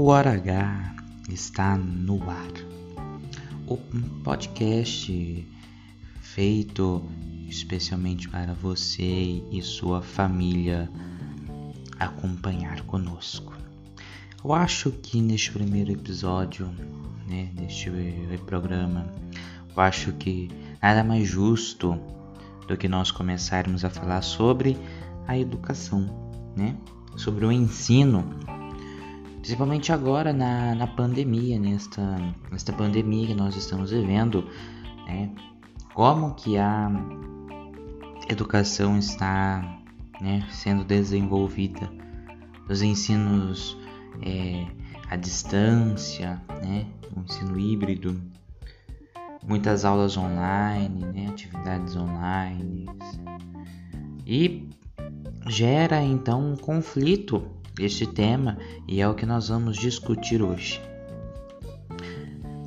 O Hora H está no ar. O podcast feito especialmente para você e sua família acompanhar conosco. Eu acho que neste primeiro episódio, né, deste programa, eu acho que nada mais justo do que nós começarmos a falar sobre a educação, né? Sobre o ensino principalmente agora na, na pandemia, nesta, nesta pandemia que nós estamos vivendo, né? como que a educação está né, sendo desenvolvida, os ensinos é, à distância, né, o ensino híbrido, muitas aulas online, né, atividades online, e gera então um conflito este tema e é o que nós vamos discutir hoje.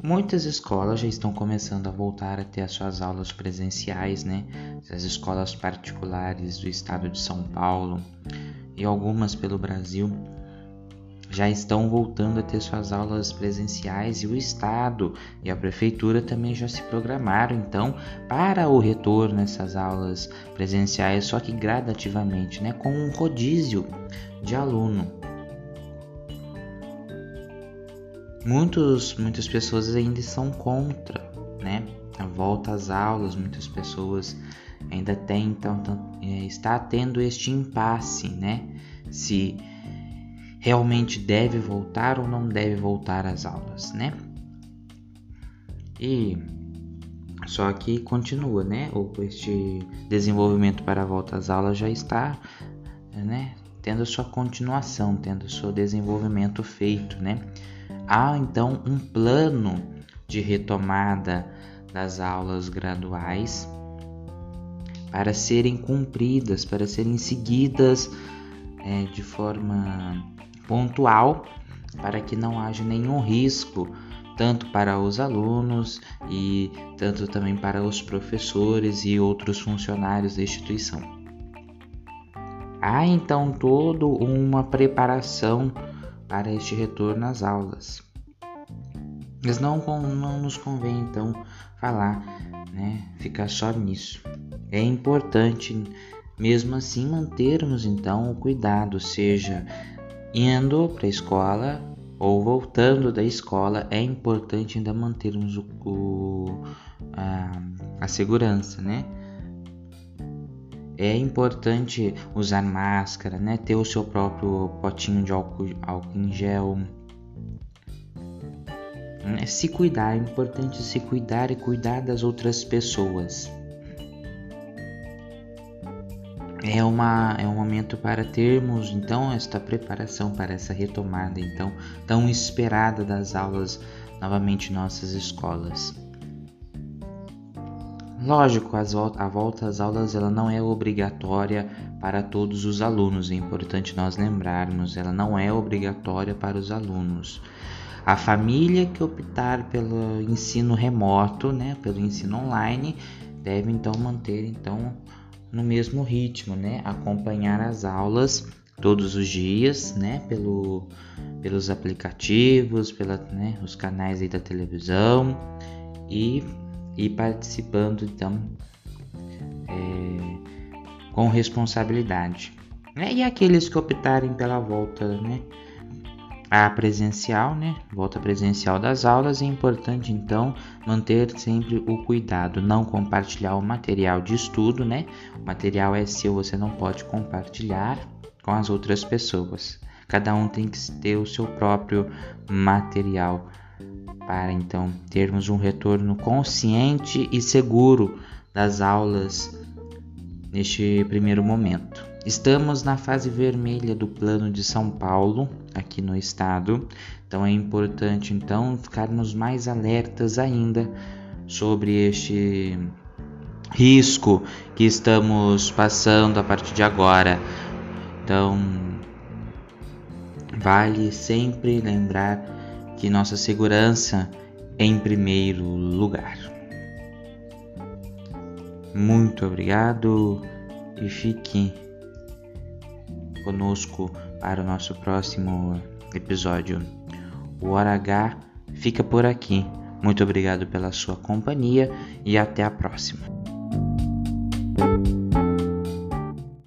Muitas escolas já estão começando a voltar a ter as suas aulas presenciais, né? As escolas particulares do estado de São Paulo e algumas pelo Brasil já estão voltando a ter suas aulas presenciais e o Estado e a Prefeitura também já se programaram então para o retorno nessas aulas presenciais, só que gradativamente, né, com um rodízio de aluno. Muitos, muitas pessoas ainda são contra, né, a volta às aulas, muitas pessoas ainda tentam, é, está tendo este impasse, né, se realmente deve voltar ou não deve voltar às aulas, né? E só que continua, né? Ou este desenvolvimento para a volta às aulas já está, né? Tendo sua continuação, tendo seu desenvolvimento feito, né? Há então um plano de retomada das aulas graduais para serem cumpridas, para serem seguidas é, de forma pontual para que não haja nenhum risco tanto para os alunos e tanto também para os professores e outros funcionários da instituição. Há então toda uma preparação para este retorno às aulas. Mas não, não nos convém então falar, né, ficar só nisso. É importante mesmo assim mantermos então o cuidado, seja Indo para a escola ou voltando da escola, é importante ainda mantermos o, o a, a segurança, né? É importante usar máscara, né? Ter o seu próprio potinho de álcool, álcool em gel. É, se cuidar, é importante se cuidar e cuidar das outras pessoas. É, uma, é um momento para termos então esta preparação para essa retomada então tão esperada das aulas novamente em nossas escolas. Lógico, as, a volta às aulas ela não é obrigatória para todos os alunos, é importante nós lembrarmos, ela não é obrigatória para os alunos. A família que optar pelo ensino remoto, né, pelo ensino online, deve então manter então no mesmo ritmo, né? Acompanhar as aulas todos os dias, né? Pelo, pelos aplicativos, pela, né? os canais aí da televisão e, e participando então é, com responsabilidade. E aqueles que optarem pela volta, né? A presencial, né? Volta presencial das aulas, é importante então manter sempre o cuidado, não compartilhar o material de estudo, né? O material é seu, você não pode compartilhar com as outras pessoas. Cada um tem que ter o seu próprio material para então termos um retorno consciente e seguro das aulas neste primeiro momento. Estamos na fase vermelha do plano de São Paulo, aqui no estado, então é importante então ficarmos mais alertas ainda sobre este risco que estamos passando a partir de agora. Então, vale sempre lembrar que nossa segurança é em primeiro lugar. Muito obrigado e fique conosco para o nosso próximo episódio. O Hora H fica por aqui. Muito obrigado pela sua companhia e até a próxima.